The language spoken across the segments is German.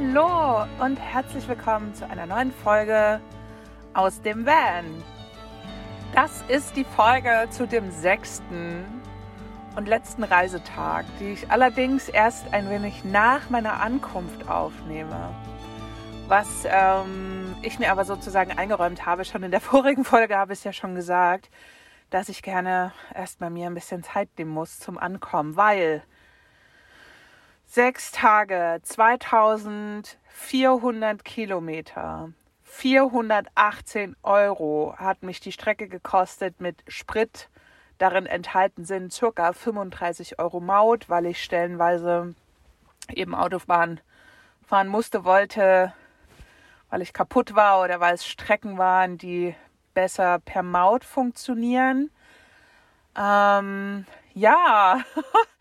Hallo und herzlich willkommen zu einer neuen Folge aus dem Van. Das ist die Folge zu dem sechsten und letzten Reisetag, die ich allerdings erst ein wenig nach meiner Ankunft aufnehme. Was ähm, ich mir aber sozusagen eingeräumt habe, schon in der vorigen Folge habe ich es ja schon gesagt, dass ich gerne erst mal mir ein bisschen Zeit nehmen muss zum Ankommen, weil Sechs Tage, 2400 Kilometer, 418 Euro hat mich die Strecke gekostet mit Sprit. Darin enthalten sind circa 35 Euro Maut, weil ich stellenweise eben Autobahn fahren musste, wollte, weil ich kaputt war oder weil es Strecken waren, die besser per Maut funktionieren. Ähm, ja,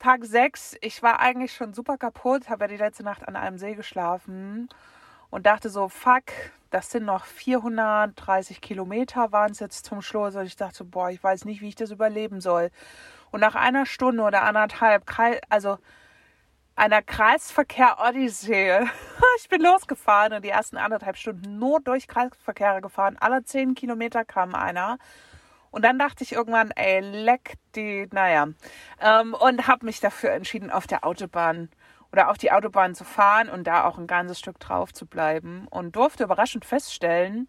Tag 6, ich war eigentlich schon super kaputt, habe ja die letzte Nacht an einem See geschlafen und dachte so, fuck, das sind noch 430 Kilometer waren es jetzt zum Schluss und ich dachte, boah, ich weiß nicht, wie ich das überleben soll. Und nach einer Stunde oder anderthalb, also einer Kreisverkehr-Odyssee, ich bin losgefahren und die ersten anderthalb Stunden nur durch Kreisverkehre gefahren. Alle zehn Kilometer kam einer. Und dann dachte ich irgendwann, ey, leck die, naja. Ähm, und habe mich dafür entschieden, auf der Autobahn oder auf die Autobahn zu fahren und da auch ein ganzes Stück drauf zu bleiben. Und durfte überraschend feststellen,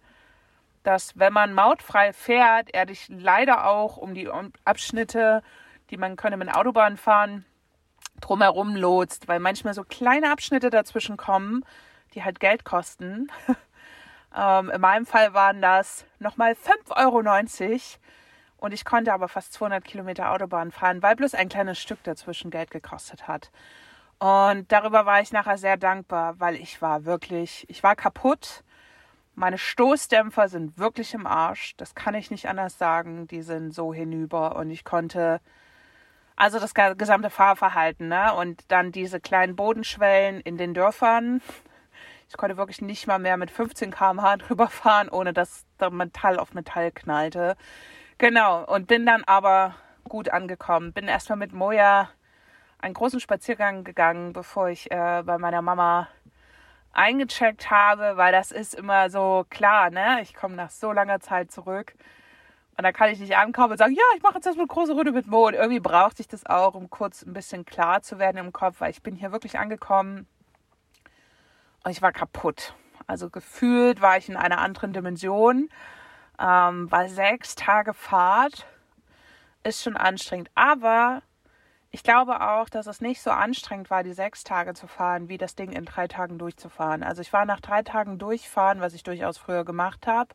dass wenn man mautfrei fährt, er dich leider auch um die Abschnitte, die man könne mit Autobahn fahren, drumherum lotst, weil manchmal so kleine Abschnitte dazwischen kommen, die halt Geld kosten. ähm, in meinem Fall waren das nochmal 5,90 Euro und ich konnte aber fast 200 Kilometer Autobahn fahren, weil bloß ein kleines Stück dazwischen Geld gekostet hat. Und darüber war ich nachher sehr dankbar, weil ich war wirklich, ich war kaputt. Meine Stoßdämpfer sind wirklich im Arsch. Das kann ich nicht anders sagen. Die sind so hinüber und ich konnte, also das gesamte Fahrverhalten, ne? Und dann diese kleinen Bodenschwellen in den Dörfern. Ich konnte wirklich nicht mal mehr mit 15 km/h drüber fahren, ohne dass der Metall auf Metall knallte. Genau, und bin dann aber gut angekommen. Bin erstmal mit Moja einen großen Spaziergang gegangen, bevor ich äh, bei meiner Mama eingecheckt habe, weil das ist immer so klar, ne? Ich komme nach so langer Zeit zurück und da kann ich nicht ankommen und sagen, ja, ich mache jetzt erstmal eine große Runde mit Mo. Und irgendwie brauchte ich das auch, um kurz ein bisschen klar zu werden im Kopf, weil ich bin hier wirklich angekommen ich war kaputt. Also gefühlt war ich in einer anderen Dimension ähm, weil sechs Tage Fahrt ist schon anstrengend. Aber ich glaube auch, dass es nicht so anstrengend war, die sechs Tage zu fahren, wie das Ding in drei Tagen durchzufahren. Also ich war nach drei Tagen durchfahren, was ich durchaus früher gemacht habe,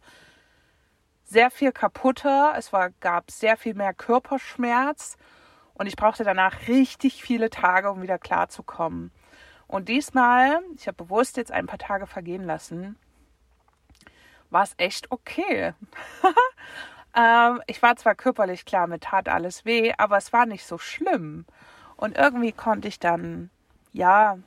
sehr viel kaputter. Es war, gab sehr viel mehr Körperschmerz und ich brauchte danach richtig viele Tage, um wieder klarzukommen. Und diesmal, ich habe bewusst jetzt ein paar Tage vergehen lassen, war es echt okay. ähm, ich war zwar körperlich klar, mir tat alles weh, aber es war nicht so schlimm. Und irgendwie konnte ich dann, ja,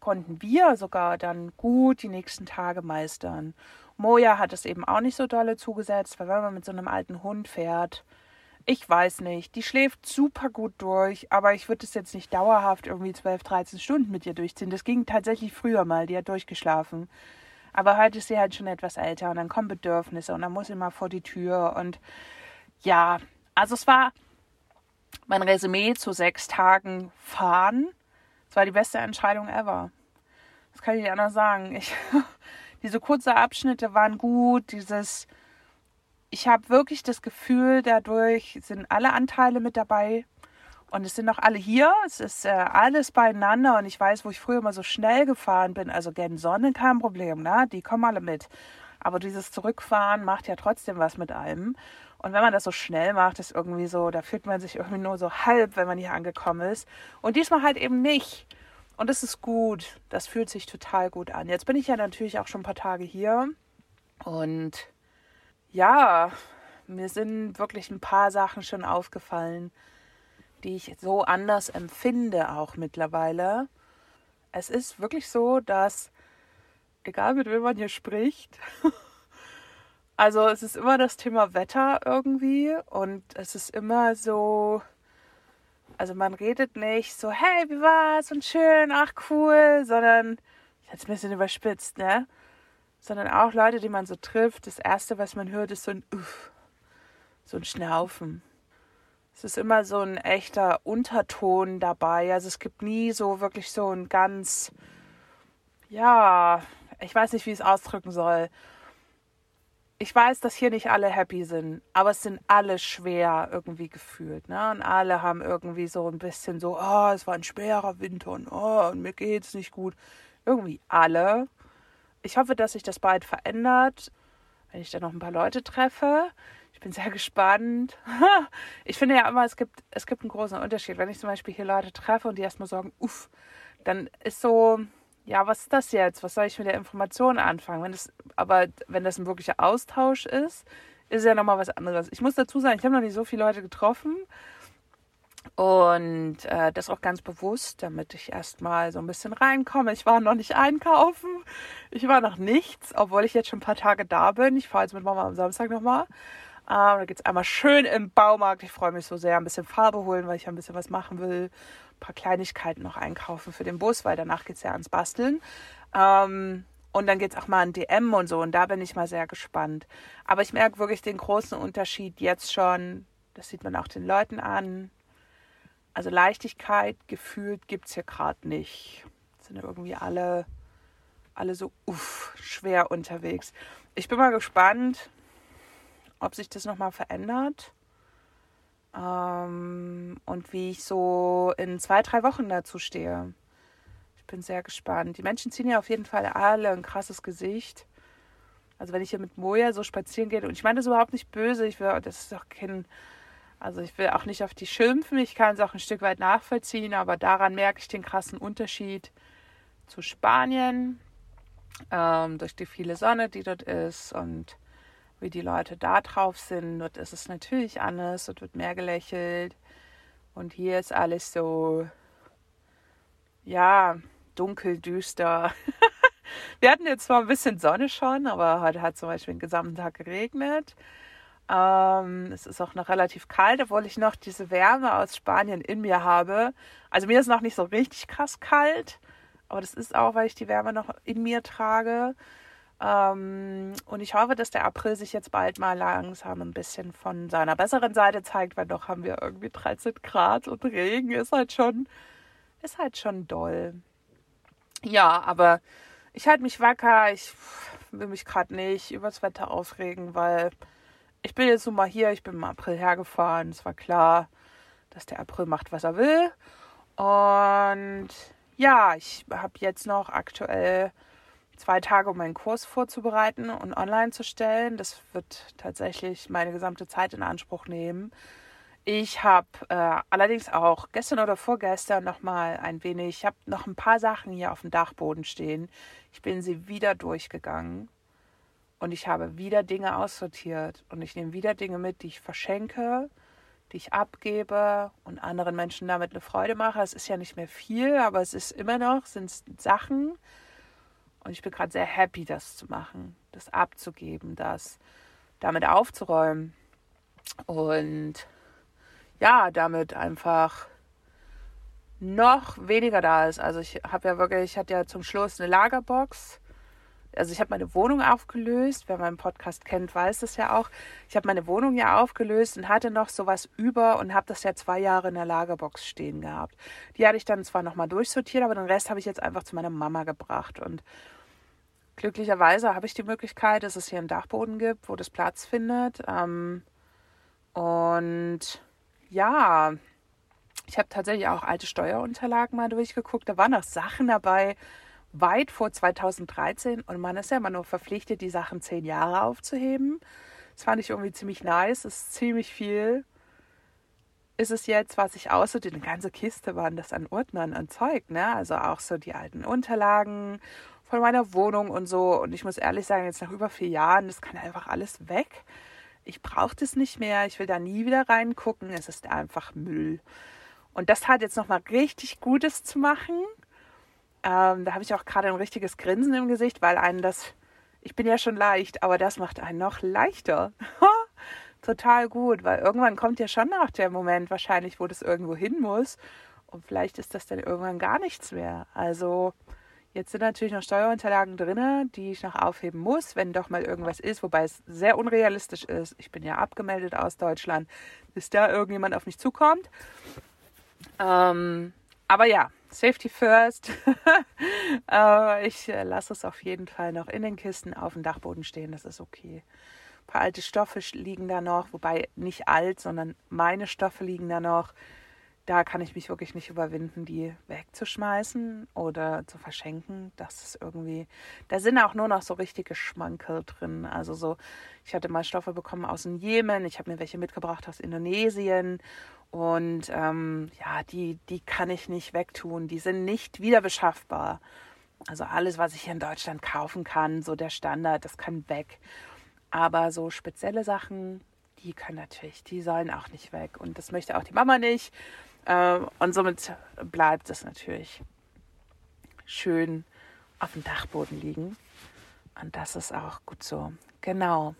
konnten wir sogar dann gut die nächsten Tage meistern. Moja hat es eben auch nicht so dolle zugesetzt, weil wenn man mit so einem alten Hund fährt, ich weiß nicht, die schläft super gut durch, aber ich würde es jetzt nicht dauerhaft irgendwie 12, 13 Stunden mit ihr durchziehen. Das ging tatsächlich früher mal, die hat durchgeschlafen. Aber heute ist sie halt schon etwas älter und dann kommen Bedürfnisse und dann muss sie mal vor die Tür. Und ja, also es war mein Resümee zu sechs Tagen fahren. Es war die beste Entscheidung ever. Das kann ich nicht anders sagen. Ich, diese kurzen Abschnitte waren gut. Dieses, ich habe wirklich das Gefühl, dadurch sind alle Anteile mit dabei. Und es sind noch alle hier. Es ist äh, alles beieinander. Und ich weiß, wo ich früher immer so schnell gefahren bin. Also gen Sonne kein Problem, ne? Die kommen alle mit. Aber dieses Zurückfahren macht ja trotzdem was mit einem. Und wenn man das so schnell macht, ist irgendwie so, da fühlt man sich irgendwie nur so halb, wenn man hier angekommen ist. Und diesmal halt eben nicht. Und das ist gut. Das fühlt sich total gut an. Jetzt bin ich ja natürlich auch schon ein paar Tage hier. Und ja, mir sind wirklich ein paar Sachen schon aufgefallen die ich so anders empfinde auch mittlerweile. Es ist wirklich so, dass egal mit wem man hier spricht, also es ist immer das Thema Wetter irgendwie und es ist immer so, Also man redet nicht so, hey, wie war's und schön, ach cool, sondern, jetzt ein bisschen überspitzt, ne? Sondern auch Leute, die man so trifft, das Erste, was man hört, ist so ein Uff, so ein Schnaufen. Es ist immer so ein echter Unterton dabei. Also es gibt nie so wirklich so ein ganz, ja, ich weiß nicht, wie ich es ausdrücken soll ich weiß, dass hier nicht alle happy sind, aber es sind alle schwer irgendwie gefühlt. Ne? Und alle haben irgendwie so ein bisschen so, oh, es war ein schwerer Winter und oh, und mir geht's nicht gut. Irgendwie alle. Ich hoffe, dass sich das bald verändert, wenn ich dann noch ein paar Leute treffe. Ich bin sehr gespannt. Ich finde ja immer, es gibt, es gibt einen großen Unterschied. Wenn ich zum Beispiel hier Leute treffe und die erstmal sagen, uff, dann ist so, ja, was ist das jetzt? Was soll ich mit der Information anfangen? Wenn das, aber wenn das ein wirklicher Austausch ist, ist ja nochmal was anderes. Ich muss dazu sagen, ich habe noch nicht so viele Leute getroffen und äh, das auch ganz bewusst, damit ich erstmal so ein bisschen reinkomme. Ich war noch nicht einkaufen, ich war noch nichts, obwohl ich jetzt schon ein paar Tage da bin. Ich fahre jetzt mit Mama am Samstag nochmal. Ähm, da geht es einmal schön im Baumarkt. Ich freue mich so sehr, ein bisschen Farbe holen, weil ich ein bisschen was machen will paar Kleinigkeiten noch einkaufen für den Bus, weil danach geht es ja ans Basteln. Ähm, und dann geht es auch mal an DM und so. Und da bin ich mal sehr gespannt. Aber ich merke wirklich den großen Unterschied jetzt schon. Das sieht man auch den Leuten an. Also Leichtigkeit gefühlt gibt es hier gerade nicht. Sind ja irgendwie alle, alle so uff, schwer unterwegs. Ich bin mal gespannt, ob sich das nochmal verändert. Ähm, und wie ich so in zwei, drei Wochen dazu stehe. Ich bin sehr gespannt. Die Menschen ziehen ja auf jeden Fall alle ein krasses Gesicht. Also wenn ich hier mit Moja so spazieren gehe, und ich meine das überhaupt nicht böse, ich will, das ist doch kein, also ich will auch nicht auf die schimpfen, ich kann es auch ein Stück weit nachvollziehen, aber daran merke ich den krassen Unterschied zu Spanien, ähm, durch die viele Sonne, die dort ist und wie die Leute da drauf sind. Dort ist es natürlich anders, dort wird mehr gelächelt. Und hier ist alles so, ja, dunkel, düster. Wir hatten jetzt zwar ein bisschen Sonne schon, aber heute hat zum Beispiel den gesamten Tag geregnet. Ähm, es ist auch noch relativ kalt, obwohl ich noch diese Wärme aus Spanien in mir habe. Also mir ist noch nicht so richtig krass kalt, aber das ist auch, weil ich die Wärme noch in mir trage. Ähm, und ich hoffe, dass der April sich jetzt bald mal langsam ein bisschen von seiner besseren Seite zeigt, weil doch haben wir irgendwie 13 Grad und Regen ist halt schon, ist halt schon doll. Ja, aber ich halte mich wacker. Ich will mich gerade nicht übers Wetter aufregen, weil ich bin jetzt nun mal hier. Ich bin im April hergefahren. Es war klar, dass der April macht, was er will. Und ja, ich habe jetzt noch aktuell zwei Tage, um meinen Kurs vorzubereiten und online zu stellen. Das wird tatsächlich meine gesamte Zeit in Anspruch nehmen. Ich habe äh, allerdings auch gestern oder vorgestern noch mal ein wenig, ich habe noch ein paar Sachen hier auf dem Dachboden stehen. Ich bin sie wieder durchgegangen und ich habe wieder Dinge aussortiert und ich nehme wieder Dinge mit, die ich verschenke, die ich abgebe und anderen Menschen damit eine Freude mache. Es ist ja nicht mehr viel, aber es ist immer noch, sind Sachen, und ich bin gerade sehr happy, das zu machen, das abzugeben, das damit aufzuräumen. Und ja, damit einfach noch weniger da ist. Also ich habe ja wirklich, ich hatte ja zum Schluss eine Lagerbox also ich habe meine Wohnung aufgelöst. Wer meinen Podcast kennt, weiß es ja auch. Ich habe meine Wohnung ja aufgelöst und hatte noch sowas über und habe das ja zwei Jahre in der Lagerbox stehen gehabt. Die hatte ich dann zwar nochmal durchsortiert, aber den Rest habe ich jetzt einfach zu meiner Mama gebracht. Und glücklicherweise habe ich die Möglichkeit, dass es hier einen Dachboden gibt, wo das Platz findet. Ähm, und ja, ich habe tatsächlich auch alte Steuerunterlagen mal durchgeguckt. Da waren noch Sachen dabei, weit vor 2013 und man ist ja immer nur verpflichtet, die Sachen zehn Jahre aufzuheben. Das fand ich irgendwie ziemlich nice, das ist ziemlich viel. Ist es jetzt, was ich außer die ganze Kiste waren das an Ordnern und Zeug, ne? Also auch so die alten Unterlagen von meiner Wohnung und so. Und ich muss ehrlich sagen, jetzt nach über vier Jahren, das kann einfach alles weg. Ich brauche das nicht mehr. Ich will da nie wieder reingucken. Es ist einfach Müll. Und das hat jetzt nochmal richtig Gutes zu machen. Ähm, da habe ich auch gerade ein richtiges Grinsen im Gesicht, weil einen das, ich bin ja schon leicht, aber das macht einen noch leichter. total gut, weil irgendwann kommt ja schon noch der Moment wahrscheinlich, wo das irgendwo hin muss. Und vielleicht ist das dann irgendwann gar nichts mehr. Also jetzt sind natürlich noch Steuerunterlagen drin, die ich noch aufheben muss, wenn doch mal irgendwas ist, wobei es sehr unrealistisch ist. Ich bin ja abgemeldet aus Deutschland, bis da irgendjemand auf mich zukommt. Ähm, aber ja, Safety first. äh, ich äh, lasse es auf jeden Fall noch in den Kisten auf dem Dachboden stehen, das ist okay. Ein paar alte Stoffe liegen da noch, wobei nicht alt, sondern meine Stoffe liegen da noch da kann ich mich wirklich nicht überwinden, die wegzuschmeißen oder zu verschenken. Das ist irgendwie, da sind auch nur noch so richtige Schmankel drin. Also so, ich hatte mal Stoffe bekommen aus dem Jemen, ich habe mir welche mitgebracht aus Indonesien und ähm, ja, die, die kann ich nicht wegtun. Die sind nicht wieder beschaffbar. Also alles, was ich hier in Deutschland kaufen kann, so der Standard, das kann weg. Aber so spezielle Sachen, die können natürlich, die sollen auch nicht weg. Und das möchte auch die Mama nicht. Äh, und somit bleibt es natürlich schön auf dem Dachboden liegen. Und das ist auch gut so. Genau.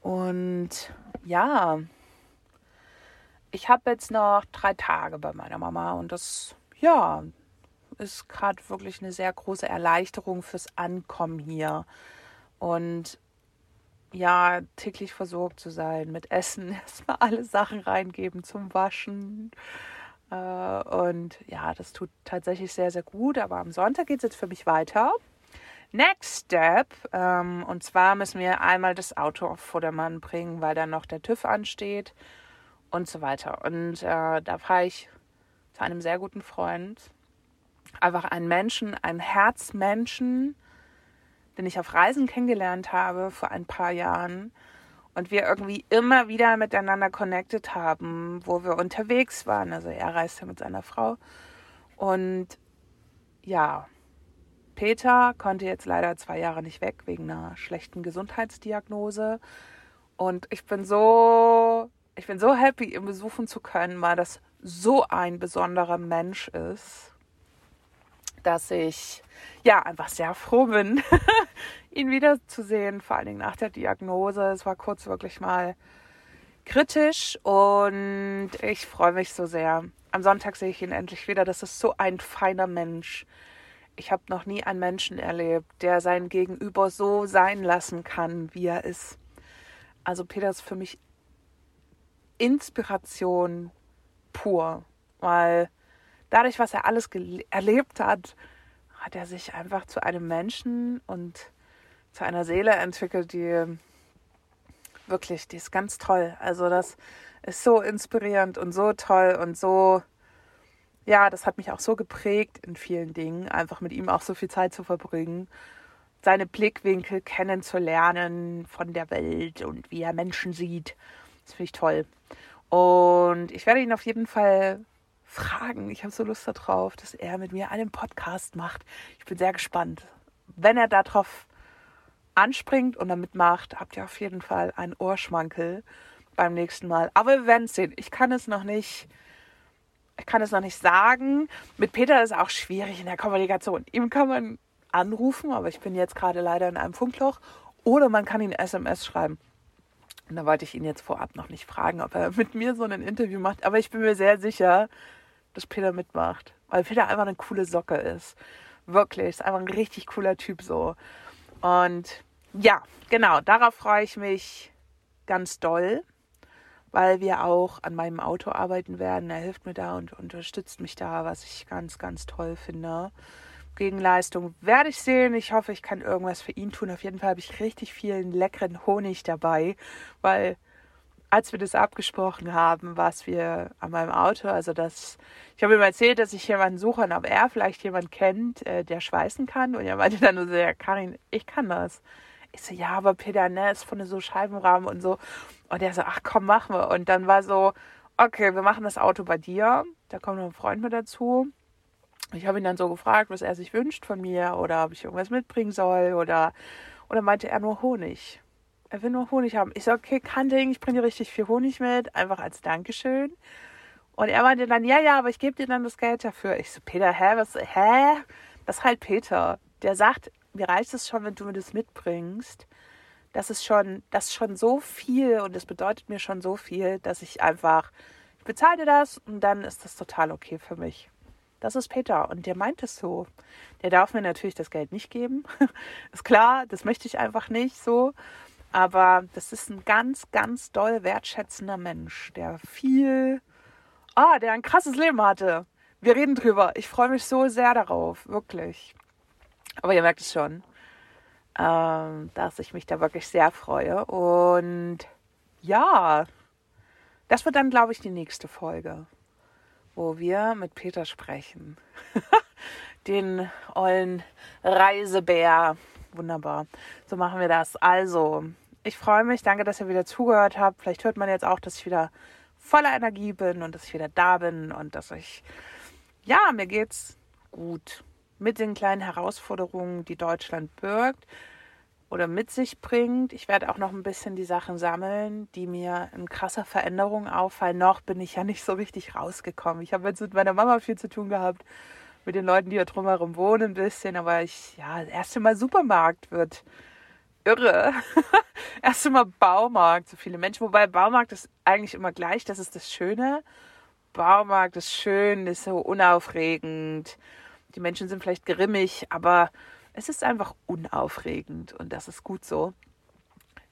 Und ja, ich habe jetzt noch drei Tage bei meiner Mama und das, ja, ist gerade wirklich eine sehr große Erleichterung fürs Ankommen hier. Und ja, täglich versorgt zu sein mit Essen, erstmal alle Sachen reingeben zum Waschen, äh, und ja, das tut tatsächlich sehr, sehr gut. Aber am Sonntag geht es jetzt für mich weiter. Next Step. Ähm, und zwar müssen wir einmal das Auto auf Vordermann bringen, weil dann noch der TÜV ansteht und so weiter. Und äh, da fahre ich zu einem sehr guten Freund. Einfach einen Menschen, einen Herzmenschen, den ich auf Reisen kennengelernt habe vor ein paar Jahren und wir irgendwie immer wieder miteinander connected haben, wo wir unterwegs waren. Also er reiste mit seiner Frau. Und ja, Peter konnte jetzt leider zwei Jahre nicht weg wegen einer schlechten Gesundheitsdiagnose. Und ich bin so, ich bin so happy, ihn besuchen zu können, weil das so ein besonderer Mensch ist, dass ich ja einfach sehr froh bin, ihn wiederzusehen, vor allen Dingen nach der Diagnose. Es war kurz wirklich mal kritisch und ich freue mich so sehr. Am Sonntag sehe ich ihn endlich wieder. Das ist so ein feiner Mensch. Ich habe noch nie einen Menschen erlebt, der sein Gegenüber so sein lassen kann, wie er ist. Also Peter ist für mich Inspiration pur, weil dadurch, was er alles erlebt hat, hat er sich einfach zu einem Menschen und zu einer Seele entwickelt, die wirklich, die ist ganz toll. Also das ist so inspirierend und so toll und so, ja, das hat mich auch so geprägt in vielen Dingen, einfach mit ihm auch so viel Zeit zu verbringen, seine Blickwinkel kennenzulernen von der Welt und wie er Menschen sieht. Das finde ich toll. Und ich werde ihn auf jeden Fall fragen. Ich habe so Lust darauf, dass er mit mir einen Podcast macht. Ich bin sehr gespannt. Wenn er darauf anspringt und damit macht, habt ihr auf jeden Fall einen Ohrschmankel beim nächsten Mal. Aber wir werden es sehen. Ich kann es noch nicht. Ich kann es noch nicht sagen. Mit Peter ist es auch schwierig in der Kommunikation. Ihm kann man anrufen, aber ich bin jetzt gerade leider in einem Funkloch. Oder man kann ihn SMS schreiben. Und da wollte ich ihn jetzt vorab noch nicht fragen, ob er mit mir so ein Interview macht. Aber ich bin mir sehr sicher, dass Peter mitmacht. Weil Peter einfach eine coole Socke ist. Wirklich. Ist einfach ein richtig cooler Typ so. Und ja, genau, darauf freue ich mich ganz doll, weil wir auch an meinem Auto arbeiten werden. Er hilft mir da und unterstützt mich da, was ich ganz, ganz toll finde. Gegenleistung werde ich sehen. Ich hoffe, ich kann irgendwas für ihn tun. Auf jeden Fall habe ich richtig vielen leckeren Honig dabei, weil als wir das abgesprochen haben, was wir an meinem Auto, also das, ich habe ihm erzählt, dass ich jemanden suche und ob er vielleicht jemanden kennt, äh, der schweißen kann. Und er meinte dann nur so, ja, Karin, ich kann das. Ich so, ja, aber Peter, ne, ist von so Scheibenrahmen und so. Und er so, ach komm, machen wir. Und dann war so, okay, wir machen das Auto bei dir. Da kommt noch ein Freund mit dazu. Ich habe ihn dann so gefragt, was er sich wünscht von mir oder ob ich irgendwas mitbringen soll oder, oder meinte er nur Honig. Er will nur Honig haben. Ich so, okay, kein Ding, ich bringe dir richtig viel Honig mit, einfach als Dankeschön. Und er meinte dann, ja, ja, aber ich gebe dir dann das Geld dafür. Ich so, Peter, hä, was, hä? Das ist halt Peter. Der sagt, mir reicht es schon, wenn du mir das mitbringst. das ist schon, das ist schon so viel und es bedeutet mir schon so viel, dass ich einfach, ich bezahle das und dann ist das total okay für mich. Das ist Peter und der meint es so. Der darf mir natürlich das Geld nicht geben. ist klar, das möchte ich einfach nicht so. Aber das ist ein ganz, ganz doll wertschätzender Mensch, der viel, ah, der ein krasses Leben hatte. Wir reden drüber. Ich freue mich so sehr darauf, wirklich. Aber ihr merkt es schon ähm, dass ich mich da wirklich sehr freue. Und ja, das wird dann, glaube ich, die nächste Folge, wo wir mit Peter sprechen. Den ollen Reisebär. Wunderbar. So machen wir das. Also, ich freue mich. Danke, dass ihr wieder zugehört habt. Vielleicht hört man jetzt auch, dass ich wieder voller Energie bin und dass ich wieder da bin und dass ich, ja, mir geht's gut mit den kleinen Herausforderungen, die Deutschland birgt oder mit sich bringt. Ich werde auch noch ein bisschen die Sachen sammeln, die mir in krasser Veränderung auffallen. Noch bin ich ja nicht so richtig rausgekommen. Ich habe jetzt mit meiner Mama viel zu tun gehabt, mit den Leuten, die hier drumherum wohnen, ein bisschen. Aber ich, ja, das erste Mal Supermarkt wird irre. erste Mal Baumarkt, so viele Menschen. Wobei Baumarkt ist eigentlich immer gleich, das ist das Schöne. Baumarkt ist schön, ist so unaufregend die Menschen sind vielleicht grimmig, aber es ist einfach unaufregend und das ist gut so.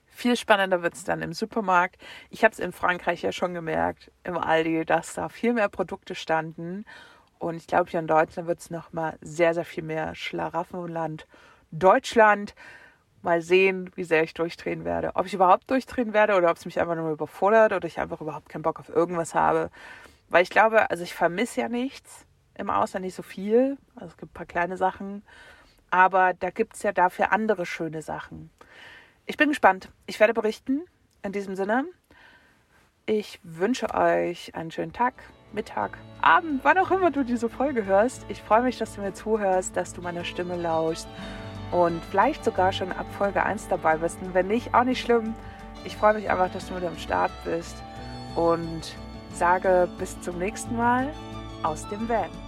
Viel spannender wird es dann im Supermarkt. Ich habe es in Frankreich ja schon gemerkt, im Aldi, dass da viel mehr Produkte standen. Und ich glaube, hier in Deutschland wird es nochmal sehr, sehr viel mehr Schlaraffenland. Deutschland, mal sehen, wie sehr ich durchdrehen werde. Ob ich überhaupt durchdrehen werde oder ob es mich einfach nur überfordert oder ich einfach überhaupt keinen Bock auf irgendwas habe. Weil ich glaube, also ich vermisse ja nichts im Ausland nicht so viel. Also es gibt ein paar kleine Sachen. Aber da gibt es ja dafür andere schöne Sachen. Ich bin gespannt. Ich werde berichten. In diesem Sinne, ich wünsche euch einen schönen Tag, Mittag, Abend, wann auch immer du diese Folge hörst. Ich freue mich, dass du mir zuhörst, dass du meiner Stimme lauschst und vielleicht sogar schon ab Folge 1 dabei bist. Und wenn nicht, auch nicht schlimm. Ich freue mich einfach, dass du mit am Start bist und sage bis zum nächsten Mal aus dem Van.